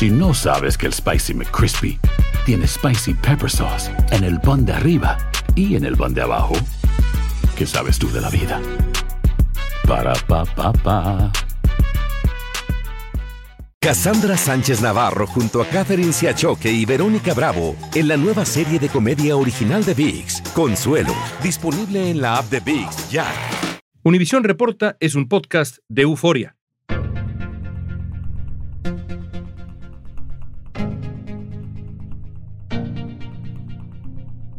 Si no sabes que el Spicy McCrispy tiene Spicy Pepper Sauce en el pan de arriba y en el pan de abajo, ¿qué sabes tú de la vida? Para, pa, pa, pa. Cassandra Sánchez Navarro junto a Catherine Siachoque y Verónica Bravo en la nueva serie de comedia original de VIX, Consuelo, disponible en la app de VIX ya. Univisión Reporta es un podcast de euforia.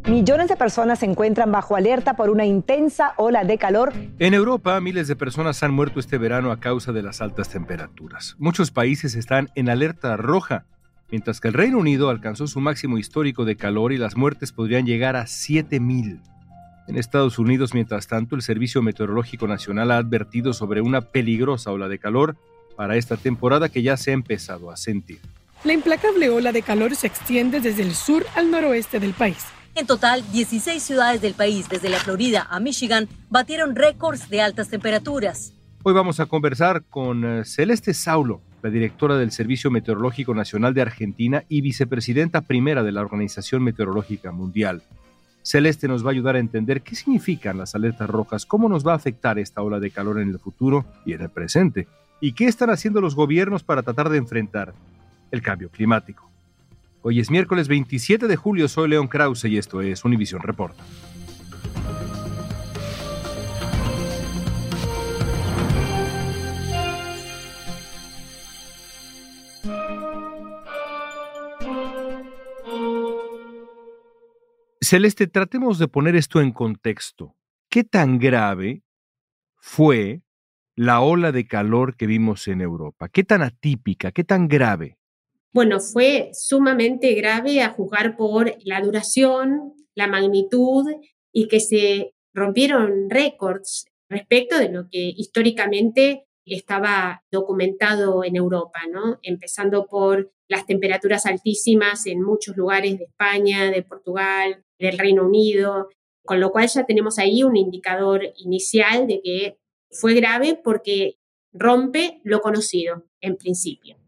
Millones de personas se encuentran bajo alerta por una intensa ola de calor. En Europa, miles de personas han muerto este verano a causa de las altas temperaturas. Muchos países están en alerta roja, mientras que el Reino Unido alcanzó su máximo histórico de calor y las muertes podrían llegar a 7.000. En Estados Unidos, mientras tanto, el Servicio Meteorológico Nacional ha advertido sobre una peligrosa ola de calor para esta temporada que ya se ha empezado a sentir. La implacable ola de calor se extiende desde el sur al noroeste del país. En total, 16 ciudades del país, desde la Florida a Michigan, batieron récords de altas temperaturas. Hoy vamos a conversar con eh, Celeste Saulo, la directora del Servicio Meteorológico Nacional de Argentina y vicepresidenta primera de la Organización Meteorológica Mundial. Celeste nos va a ayudar a entender qué significan las alertas rojas, cómo nos va a afectar esta ola de calor en el futuro y en el presente, y qué están haciendo los gobiernos para tratar de enfrentar el cambio climático. Hoy es miércoles 27 de julio, soy León Krause y esto es Univisión Reporta. Celeste, tratemos de poner esto en contexto. ¿Qué tan grave fue la ola de calor que vimos en Europa? ¿Qué tan atípica, qué tan grave? Bueno, fue sumamente grave a juzgar por la duración, la magnitud y que se rompieron récords respecto de lo que históricamente estaba documentado en Europa, ¿no? Empezando por las temperaturas altísimas en muchos lugares de España, de Portugal, del Reino Unido, con lo cual ya tenemos ahí un indicador inicial de que fue grave porque rompe lo conocido en principio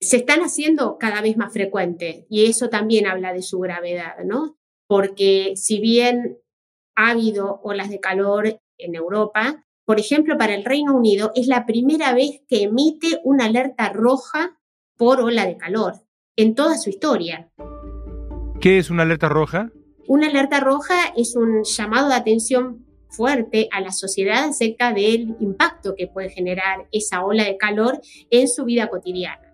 se están haciendo cada vez más frecuentes y eso también habla de su gravedad, ¿no? Porque si bien ha habido olas de calor en Europa, por ejemplo, para el Reino Unido es la primera vez que emite una alerta roja por ola de calor en toda su historia. ¿Qué es una alerta roja? Una alerta roja es un llamado de atención fuerte a la sociedad acerca del impacto que puede generar esa ola de calor en su vida cotidiana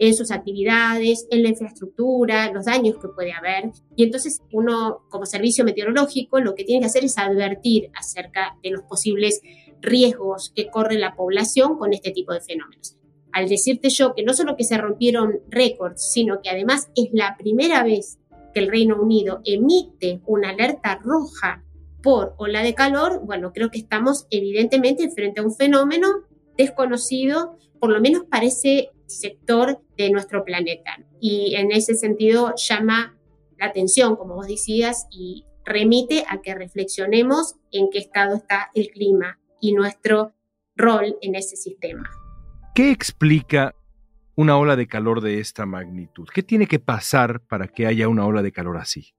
en sus actividades, en la infraestructura, los daños que puede haber. Y entonces uno, como servicio meteorológico, lo que tiene que hacer es advertir acerca de los posibles riesgos que corre la población con este tipo de fenómenos. Al decirte yo que no solo que se rompieron récords, sino que además es la primera vez que el Reino Unido emite una alerta roja por ola de calor, bueno, creo que estamos evidentemente frente a un fenómeno desconocido, por lo menos parece sector de nuestro planeta. Y en ese sentido llama la atención, como vos decías, y remite a que reflexionemos en qué estado está el clima y nuestro rol en ese sistema. ¿Qué explica una ola de calor de esta magnitud? ¿Qué tiene que pasar para que haya una ola de calor así?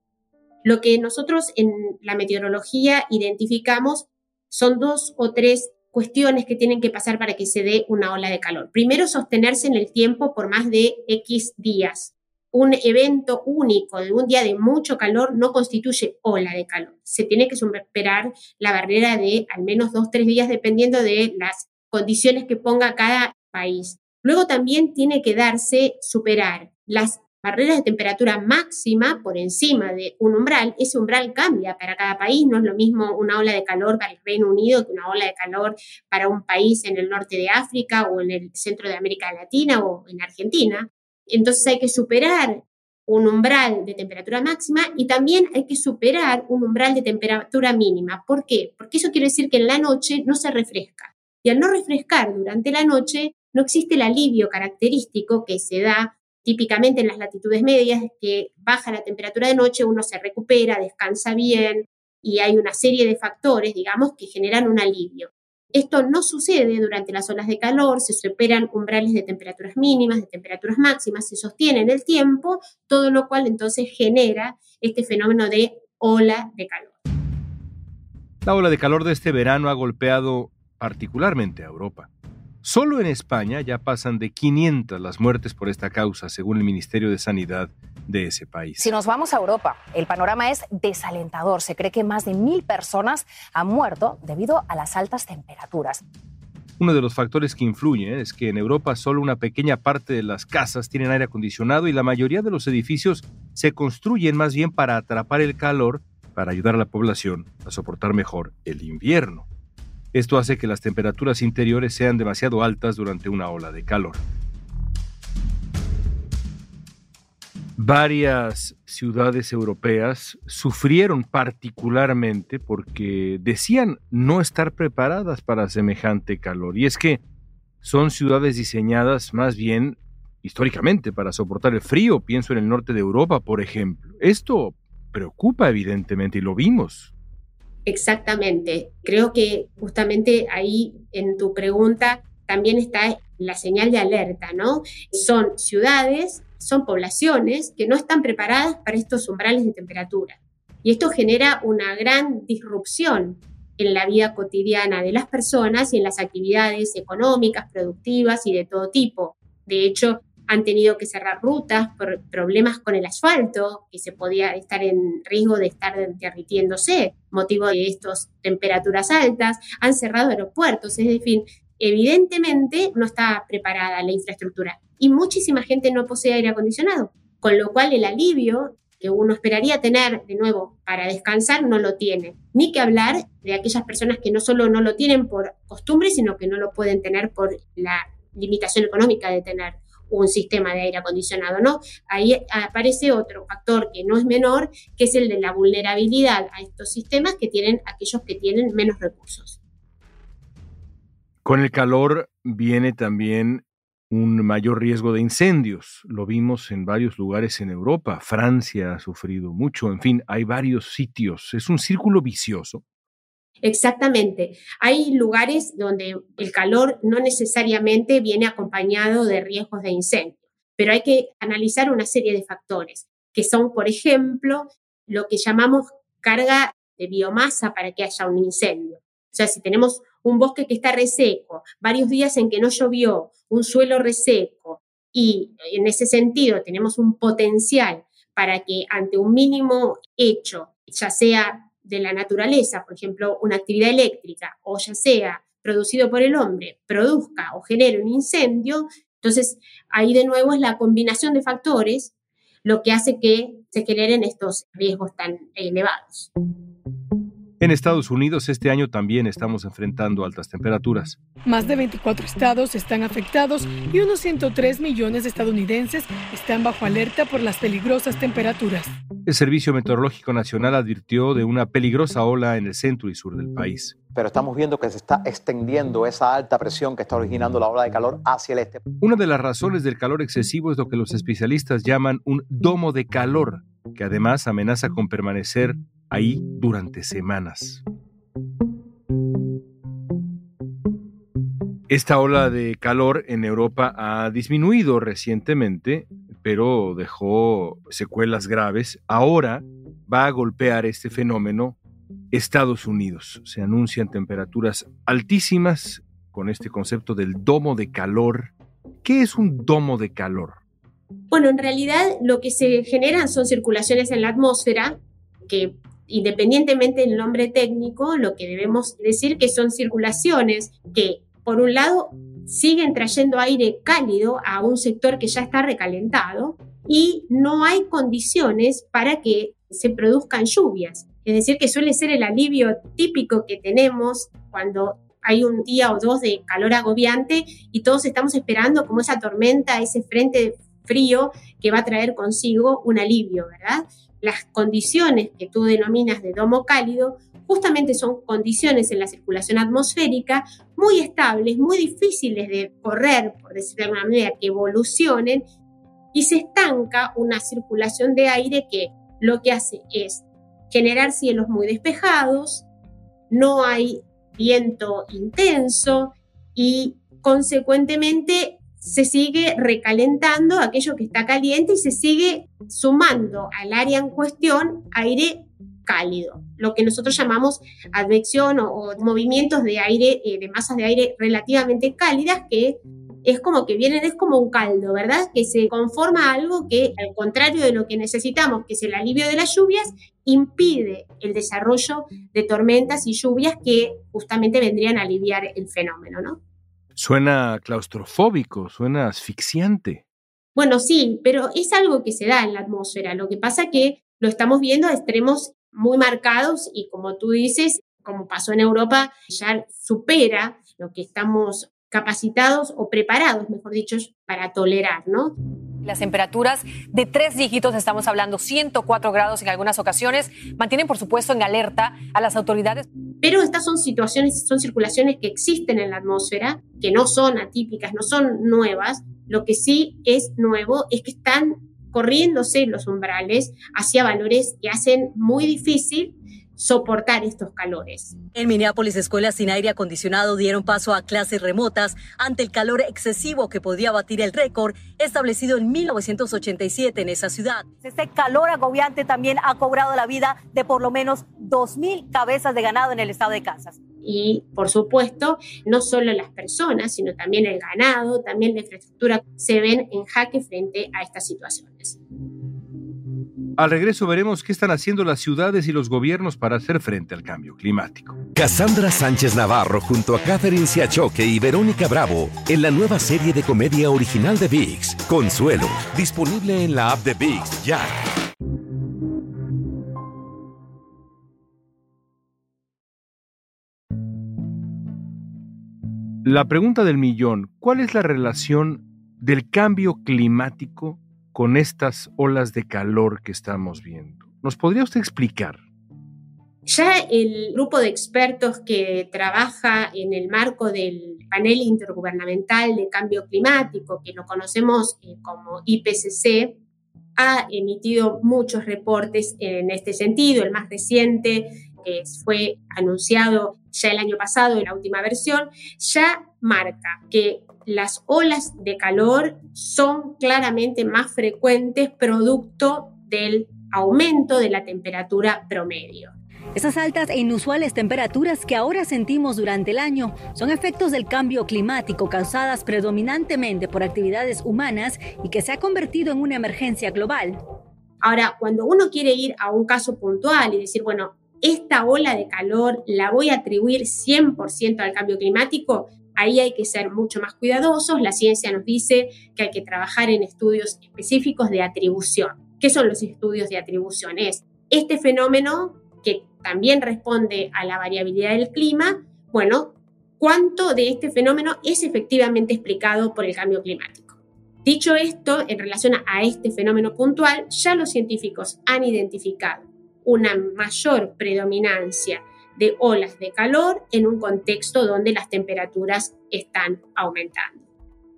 Lo que nosotros en la meteorología identificamos son dos o tres cuestiones que tienen que pasar para que se dé una ola de calor. Primero, sostenerse en el tiempo por más de X días. Un evento único de un día de mucho calor no constituye ola de calor. Se tiene que superar la barrera de al menos dos, tres días dependiendo de las condiciones que ponga cada país. Luego también tiene que darse superar las barreras de temperatura máxima por encima de un umbral, ese umbral cambia para cada país, no es lo mismo una ola de calor para el Reino Unido que una ola de calor para un país en el norte de África o en el centro de América Latina o en Argentina. Entonces hay que superar un umbral de temperatura máxima y también hay que superar un umbral de temperatura mínima. ¿Por qué? Porque eso quiere decir que en la noche no se refresca. Y al no refrescar durante la noche, no existe el alivio característico que se da típicamente en las latitudes medias, que baja la temperatura de noche, uno se recupera, descansa bien y hay una serie de factores, digamos, que generan un alivio. Esto no sucede durante las olas de calor, se superan umbrales de temperaturas mínimas, de temperaturas máximas, se sostiene en el tiempo, todo lo cual entonces genera este fenómeno de ola de calor. La ola de calor de este verano ha golpeado particularmente a Europa. Solo en España ya pasan de 500 las muertes por esta causa, según el Ministerio de Sanidad de ese país. Si nos vamos a Europa, el panorama es desalentador. Se cree que más de mil personas han muerto debido a las altas temperaturas. Uno de los factores que influye es que en Europa solo una pequeña parte de las casas tienen aire acondicionado y la mayoría de los edificios se construyen más bien para atrapar el calor para ayudar a la población a soportar mejor el invierno. Esto hace que las temperaturas interiores sean demasiado altas durante una ola de calor. Varias ciudades europeas sufrieron particularmente porque decían no estar preparadas para semejante calor. Y es que son ciudades diseñadas más bien históricamente para soportar el frío. Pienso en el norte de Europa, por ejemplo. Esto preocupa evidentemente y lo vimos Exactamente. Creo que justamente ahí en tu pregunta también está la señal de alerta, ¿no? Son ciudades, son poblaciones que no están preparadas para estos umbrales de temperatura. Y esto genera una gran disrupción en la vida cotidiana de las personas y en las actividades económicas, productivas y de todo tipo. De hecho, han tenido que cerrar rutas por problemas con el asfalto, que se podía estar en riesgo de estar derritiéndose, motivo de estas temperaturas altas, han cerrado aeropuertos, es decir, evidentemente no está preparada la infraestructura y muchísima gente no posee aire acondicionado, con lo cual el alivio que uno esperaría tener de nuevo para descansar no lo tiene. Ni que hablar de aquellas personas que no solo no lo tienen por costumbre, sino que no lo pueden tener por la limitación económica de tener un sistema de aire acondicionado, ¿no? Ahí aparece otro factor que no es menor, que es el de la vulnerabilidad a estos sistemas que tienen aquellos que tienen menos recursos. Con el calor viene también un mayor riesgo de incendios. Lo vimos en varios lugares en Europa. Francia ha sufrido mucho. En fin, hay varios sitios. Es un círculo vicioso Exactamente. Hay lugares donde el calor no necesariamente viene acompañado de riesgos de incendio, pero hay que analizar una serie de factores, que son, por ejemplo, lo que llamamos carga de biomasa para que haya un incendio. O sea, si tenemos un bosque que está reseco, varios días en que no llovió, un suelo reseco, y en ese sentido tenemos un potencial para que ante un mínimo hecho, ya sea de la naturaleza, por ejemplo, una actividad eléctrica, o ya sea producido por el hombre, produzca o genere un incendio, entonces ahí de nuevo es la combinación de factores lo que hace que se generen estos riesgos tan elevados. En Estados Unidos este año también estamos enfrentando altas temperaturas. Más de 24 estados están afectados y unos 103 millones de estadounidenses están bajo alerta por las peligrosas temperaturas. El Servicio Meteorológico Nacional advirtió de una peligrosa ola en el centro y sur del país. Pero estamos viendo que se está extendiendo esa alta presión que está originando la ola de calor hacia el este. Una de las razones del calor excesivo es lo que los especialistas llaman un domo de calor, que además amenaza con permanecer ahí durante semanas. Esta ola de calor en Europa ha disminuido recientemente, pero dejó secuelas graves. Ahora va a golpear este fenómeno Estados Unidos. Se anuncian temperaturas altísimas con este concepto del domo de calor. ¿Qué es un domo de calor? Bueno, en realidad lo que se generan son circulaciones en la atmósfera que independientemente del nombre técnico, lo que debemos decir que son circulaciones que, por un lado, siguen trayendo aire cálido a un sector que ya está recalentado y no hay condiciones para que se produzcan lluvias. Es decir, que suele ser el alivio típico que tenemos cuando hay un día o dos de calor agobiante y todos estamos esperando como esa tormenta, ese frente frío que va a traer consigo un alivio, ¿verdad? las condiciones que tú denominas de domo cálido justamente son condiciones en la circulación atmosférica muy estables, muy difíciles de correr, por decirlo de alguna manera, que evolucionen y se estanca una circulación de aire que lo que hace es generar cielos muy despejados, no hay viento intenso y consecuentemente se sigue recalentando aquello que está caliente y se sigue sumando al área en cuestión aire cálido, lo que nosotros llamamos advección o, movimientos de aire, eh, de masas de aire relativamente cálidas que es como que vienen, es como un caldo, ¿verdad? Que se conforma algo que, al contrario de lo que necesitamos, que es el alivio de las lluvias, impide el desarrollo de tormentas y lluvias que justamente vendrían a aliviar el fenómeno, ¿no? Suena claustrofóbico, suena asfixiante. Bueno, sí, pero es algo que se da en la atmósfera. Lo que pasa que lo estamos viendo a extremos muy marcados y como tú dices, como pasó en Europa, ya supera lo que estamos capacitados o preparados, mejor dicho, para tolerar, ¿no? Las temperaturas de tres dígitos, estamos hablando 104 grados en algunas ocasiones, mantienen por supuesto en alerta a las autoridades. Pero estas son situaciones, son circulaciones que existen en la atmósfera, que no son atípicas, no son nuevas. Lo que sí es nuevo es que están corriéndose los umbrales hacia valores que hacen muy difícil soportar estos calores. En Minneapolis, escuelas sin aire acondicionado dieron paso a clases remotas ante el calor excesivo que podía batir el récord establecido en 1987 en esa ciudad. Este calor agobiante también ha cobrado la vida de por lo menos 2.000 cabezas de ganado en el estado de Kansas. Y, por supuesto, no solo las personas, sino también el ganado, también la infraestructura se ven en jaque frente a estas situaciones. Al regreso veremos qué están haciendo las ciudades y los gobiernos para hacer frente al cambio climático. Cassandra Sánchez Navarro junto a Catherine Siachoque y Verónica Bravo en la nueva serie de comedia original de VIX, Consuelo, disponible en la app de VIX ya. La pregunta del millón, ¿cuál es la relación del cambio climático con estas olas de calor que estamos viendo. ¿Nos podría usted explicar? Ya el grupo de expertos que trabaja en el marco del panel intergubernamental de cambio climático, que lo conocemos eh, como IPCC, ha emitido muchos reportes en este sentido. El más reciente, que fue anunciado ya el año pasado en la última versión, ya marca que las olas de calor son claramente más frecuentes producto del aumento de la temperatura promedio. Esas altas e inusuales temperaturas que ahora sentimos durante el año son efectos del cambio climático causadas predominantemente por actividades humanas y que se ha convertido en una emergencia global. Ahora, cuando uno quiere ir a un caso puntual y decir, bueno, esta ola de calor la voy a atribuir 100% al cambio climático, Ahí hay que ser mucho más cuidadosos. La ciencia nos dice que hay que trabajar en estudios específicos de atribución. ¿Qué son los estudios de atribución? Es este fenómeno que también responde a la variabilidad del clima. Bueno, ¿cuánto de este fenómeno es efectivamente explicado por el cambio climático? Dicho esto, en relación a este fenómeno puntual, ya los científicos han identificado una mayor predominancia de olas de calor en un contexto donde las temperaturas están aumentando.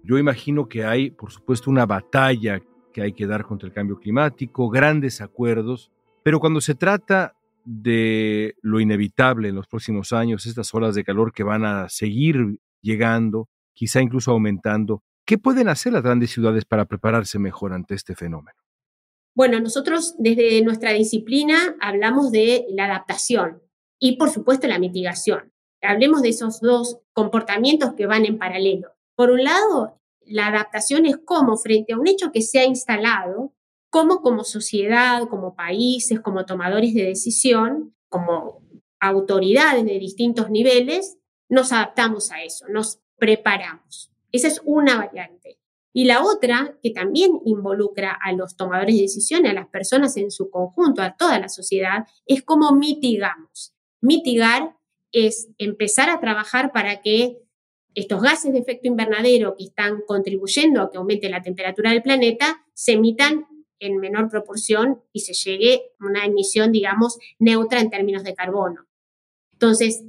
Yo imagino que hay, por supuesto, una batalla que hay que dar contra el cambio climático, grandes acuerdos, pero cuando se trata de lo inevitable en los próximos años, estas olas de calor que van a seguir llegando, quizá incluso aumentando, ¿qué pueden hacer las grandes ciudades para prepararse mejor ante este fenómeno? Bueno, nosotros desde nuestra disciplina hablamos de la adaptación, y por supuesto la mitigación. Hablemos de esos dos comportamientos que van en paralelo. Por un lado, la adaptación es cómo frente a un hecho que se ha instalado, cómo como sociedad, como países, como tomadores de decisión, como autoridades de distintos niveles, nos adaptamos a eso, nos preparamos. Esa es una variante. Y la otra, que también involucra a los tomadores de decisión, a las personas en su conjunto, a toda la sociedad, es cómo mitigamos. Mitigar es empezar a trabajar para que estos gases de efecto invernadero que están contribuyendo a que aumente la temperatura del planeta se emitan en menor proporción y se llegue a una emisión, digamos, neutra en términos de carbono. Entonces,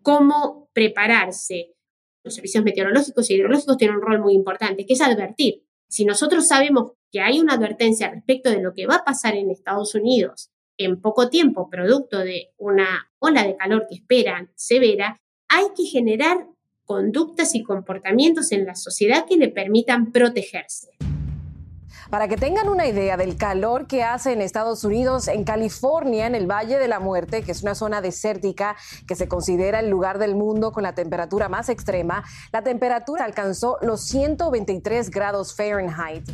¿cómo prepararse? Los servicios meteorológicos y hidrológicos tienen un rol muy importante, que es advertir. Si nosotros sabemos que hay una advertencia respecto de lo que va a pasar en Estados Unidos en poco tiempo, producto de una ola de calor que esperan severa, hay que generar conductas y comportamientos en la sociedad que le permitan protegerse. Para que tengan una idea del calor que hace en Estados Unidos, en California, en el Valle de la Muerte, que es una zona desértica que se considera el lugar del mundo con la temperatura más extrema, la temperatura alcanzó los 123 grados Fahrenheit.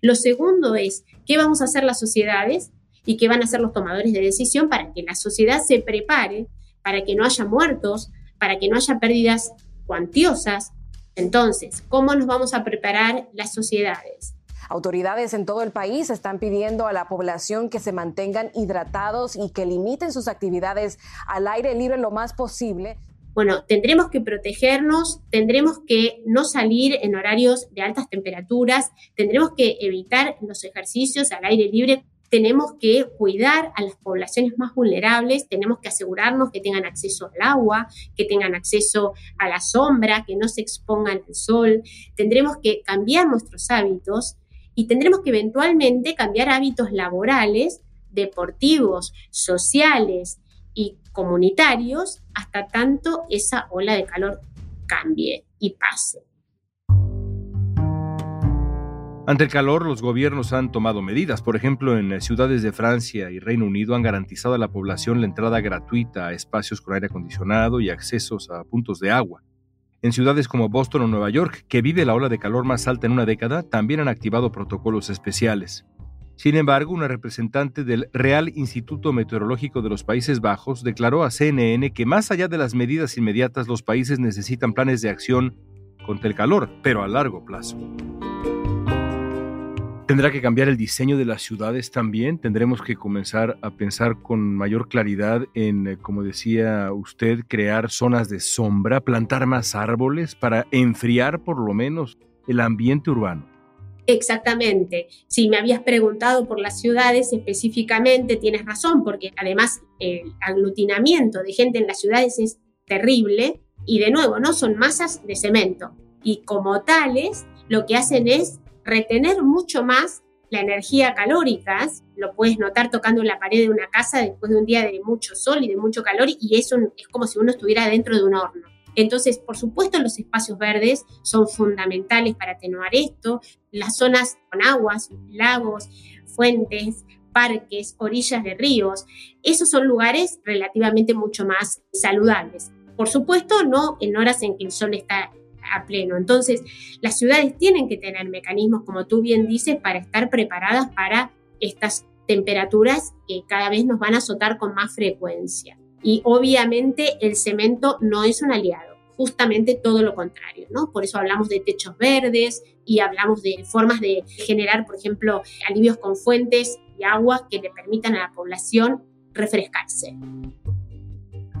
Lo segundo es, ¿qué vamos a hacer las sociedades y qué van a hacer los tomadores de decisión para que la sociedad se prepare, para que no haya muertos, para que no haya pérdidas cuantiosas? Entonces, ¿cómo nos vamos a preparar las sociedades? Autoridades en todo el país están pidiendo a la población que se mantengan hidratados y que limiten sus actividades al aire libre lo más posible. Bueno, tendremos que protegernos, tendremos que no salir en horarios de altas temperaturas, tendremos que evitar los ejercicios al aire libre, tenemos que cuidar a las poblaciones más vulnerables, tenemos que asegurarnos que tengan acceso al agua, que tengan acceso a la sombra, que no se expongan al sol, tendremos que cambiar nuestros hábitos y tendremos que eventualmente cambiar hábitos laborales, deportivos, sociales y comunitarios hasta tanto esa ola de calor cambie y pase. Ante el calor, los gobiernos han tomado medidas. Por ejemplo, en ciudades de Francia y Reino Unido han garantizado a la población la entrada gratuita a espacios con aire acondicionado y accesos a puntos de agua. En ciudades como Boston o Nueva York, que vive la ola de calor más alta en una década, también han activado protocolos especiales. Sin embargo, una representante del Real Instituto Meteorológico de los Países Bajos declaró a CNN que más allá de las medidas inmediatas, los países necesitan planes de acción contra el calor, pero a largo plazo. Tendrá que cambiar el diseño de las ciudades también. Tendremos que comenzar a pensar con mayor claridad en, eh, como decía usted, crear zonas de sombra, plantar más árboles para enfriar por lo menos el ambiente urbano. Exactamente. Si me habías preguntado por las ciudades específicamente, tienes razón, porque además el aglutinamiento de gente en las ciudades es terrible y de nuevo, ¿no? Son masas de cemento y como tales lo que hacen es retener mucho más la energía calórica, lo puedes notar tocando la pared de una casa después de un día de mucho sol y de mucho calor y eso es como si uno estuviera dentro de un horno. Entonces, por supuesto, los espacios verdes son fundamentales para atenuar esto. Las zonas con aguas, lagos, fuentes, parques, orillas de ríos, esos son lugares relativamente mucho más saludables. Por supuesto, no en horas en que el sol está pleno. Entonces, las ciudades tienen que tener mecanismos, como tú bien dices, para estar preparadas para estas temperaturas que cada vez nos van a azotar con más frecuencia. Y obviamente el cemento no es un aliado, justamente todo lo contrario, ¿no? Por eso hablamos de techos verdes y hablamos de formas de generar, por ejemplo, alivios con fuentes y agua que le permitan a la población refrescarse.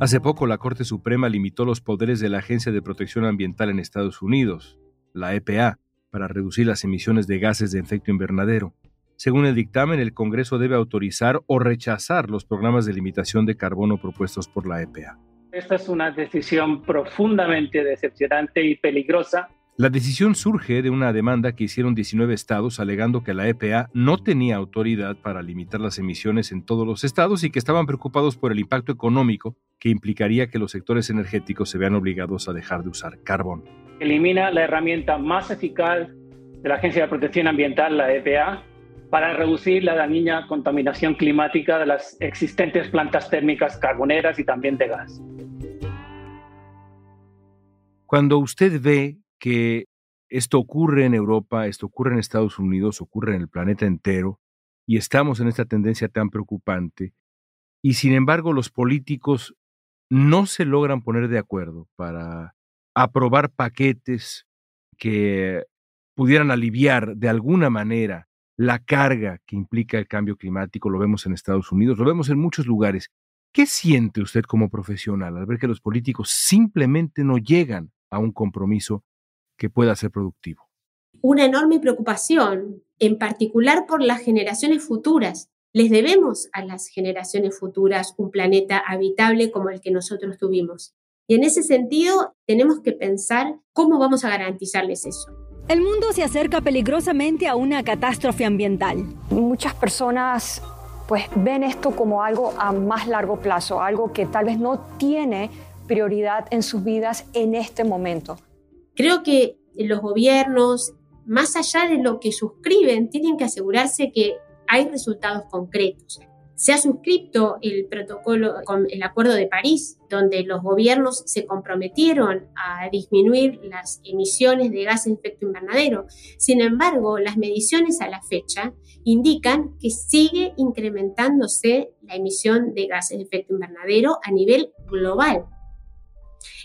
Hace poco la Corte Suprema limitó los poderes de la Agencia de Protección Ambiental en Estados Unidos, la EPA, para reducir las emisiones de gases de efecto invernadero. Según el dictamen, el Congreso debe autorizar o rechazar los programas de limitación de carbono propuestos por la EPA. Esta es una decisión profundamente decepcionante y peligrosa la decisión surge de una demanda que hicieron 19 estados alegando que la EPA no tenía autoridad para limitar las emisiones en todos los estados y que estaban preocupados por el impacto económico que implicaría que los sectores energéticos se vean obligados a dejar de usar carbón. Elimina la herramienta más eficaz de la Agencia de Protección Ambiental, la EPA, para reducir la dañina contaminación climática de las existentes plantas térmicas carboneras y también de gas. Cuando usted ve que esto ocurre en Europa, esto ocurre en Estados Unidos, ocurre en el planeta entero, y estamos en esta tendencia tan preocupante, y sin embargo los políticos no se logran poner de acuerdo para aprobar paquetes que pudieran aliviar de alguna manera la carga que implica el cambio climático, lo vemos en Estados Unidos, lo vemos en muchos lugares. ¿Qué siente usted como profesional al ver que los políticos simplemente no llegan a un compromiso que pueda ser productivo. Una enorme preocupación, en particular por las generaciones futuras. Les debemos a las generaciones futuras un planeta habitable como el que nosotros tuvimos. Y en ese sentido, tenemos que pensar cómo vamos a garantizarles eso. El mundo se acerca peligrosamente a una catástrofe ambiental. Muchas personas pues ven esto como algo a más largo plazo, algo que tal vez no tiene prioridad en sus vidas en este momento. Creo que los gobiernos, más allá de lo que suscriben, tienen que asegurarse que hay resultados concretos. Se ha suscrito el protocolo con el Acuerdo de París, donde los gobiernos se comprometieron a disminuir las emisiones de gases de efecto invernadero. Sin embargo, las mediciones a la fecha indican que sigue incrementándose la emisión de gases de efecto invernadero a nivel global.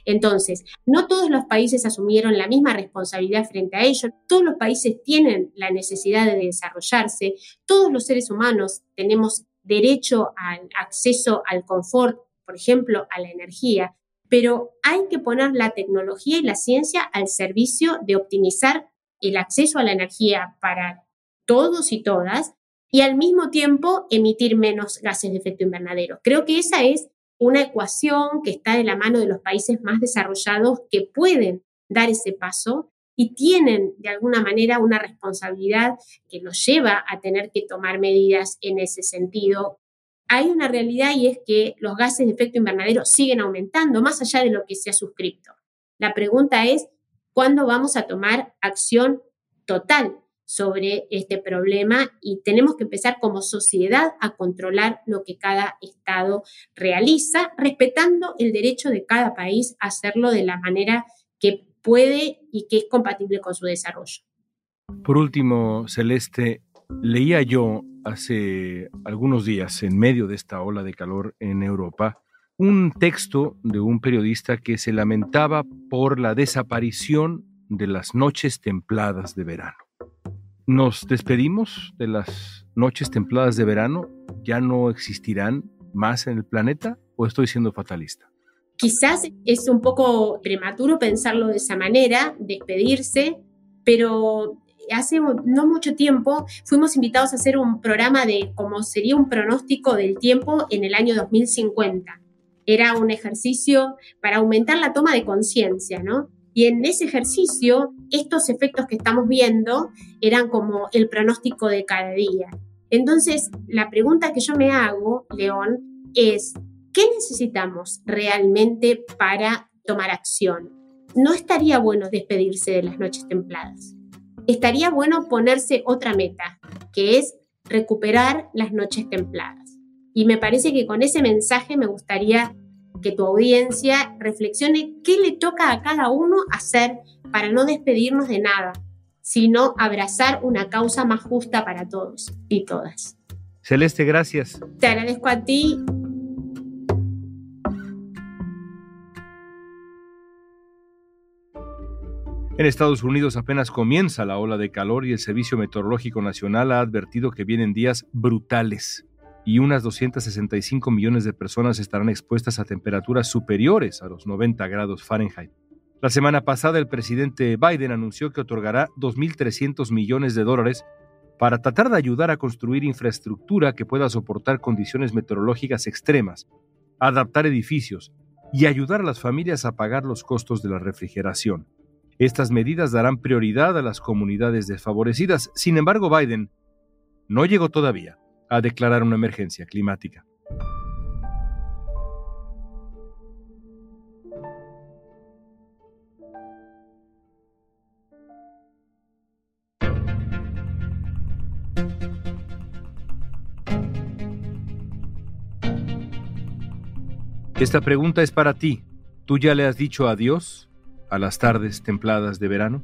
Entonces, no todos los países asumieron la misma responsabilidad frente a ello, todos los países tienen la necesidad de desarrollarse, todos los seres humanos tenemos derecho al acceso al confort, por ejemplo, a la energía, pero hay que poner la tecnología y la ciencia al servicio de optimizar el acceso a la energía para todos y todas y al mismo tiempo emitir menos gases de efecto invernadero. Creo que esa es una ecuación que está de la mano de los países más desarrollados que pueden dar ese paso y tienen de alguna manera una responsabilidad que los lleva a tener que tomar medidas en ese sentido. Hay una realidad y es que los gases de efecto invernadero siguen aumentando más allá de lo que se ha suscrito. La pregunta es, ¿cuándo vamos a tomar acción total sobre este problema y tenemos que empezar como sociedad a controlar lo que cada Estado realiza, respetando el derecho de cada país a hacerlo de la manera que puede y que es compatible con su desarrollo. Por último, Celeste, leía yo hace algunos días, en medio de esta ola de calor en Europa, un texto de un periodista que se lamentaba por la desaparición de las noches templadas de verano. Nos despedimos de las noches templadas de verano. ¿Ya no existirán más en el planeta o estoy siendo fatalista? Quizás es un poco prematuro pensarlo de esa manera, despedirse, pero hace no mucho tiempo fuimos invitados a hacer un programa de cómo sería un pronóstico del tiempo en el año 2050. Era un ejercicio para aumentar la toma de conciencia, ¿no? Y en ese ejercicio, estos efectos que estamos viendo eran como el pronóstico de cada día. Entonces, la pregunta que yo me hago, León, es, ¿qué necesitamos realmente para tomar acción? No estaría bueno despedirse de las noches templadas. Estaría bueno ponerse otra meta, que es recuperar las noches templadas. Y me parece que con ese mensaje me gustaría que tu audiencia reflexione qué le toca a cada uno hacer para no despedirnos de nada, sino abrazar una causa más justa para todos y todas. Celeste, gracias. Te agradezco a ti. En Estados Unidos apenas comienza la ola de calor y el Servicio Meteorológico Nacional ha advertido que vienen días brutales y unas 265 millones de personas estarán expuestas a temperaturas superiores a los 90 grados Fahrenheit. La semana pasada el presidente Biden anunció que otorgará 2.300 millones de dólares para tratar de ayudar a construir infraestructura que pueda soportar condiciones meteorológicas extremas, adaptar edificios y ayudar a las familias a pagar los costos de la refrigeración. Estas medidas darán prioridad a las comunidades desfavorecidas. Sin embargo, Biden no llegó todavía a declarar una emergencia climática. Esta pregunta es para ti. ¿Tú ya le has dicho adiós a las tardes templadas de verano?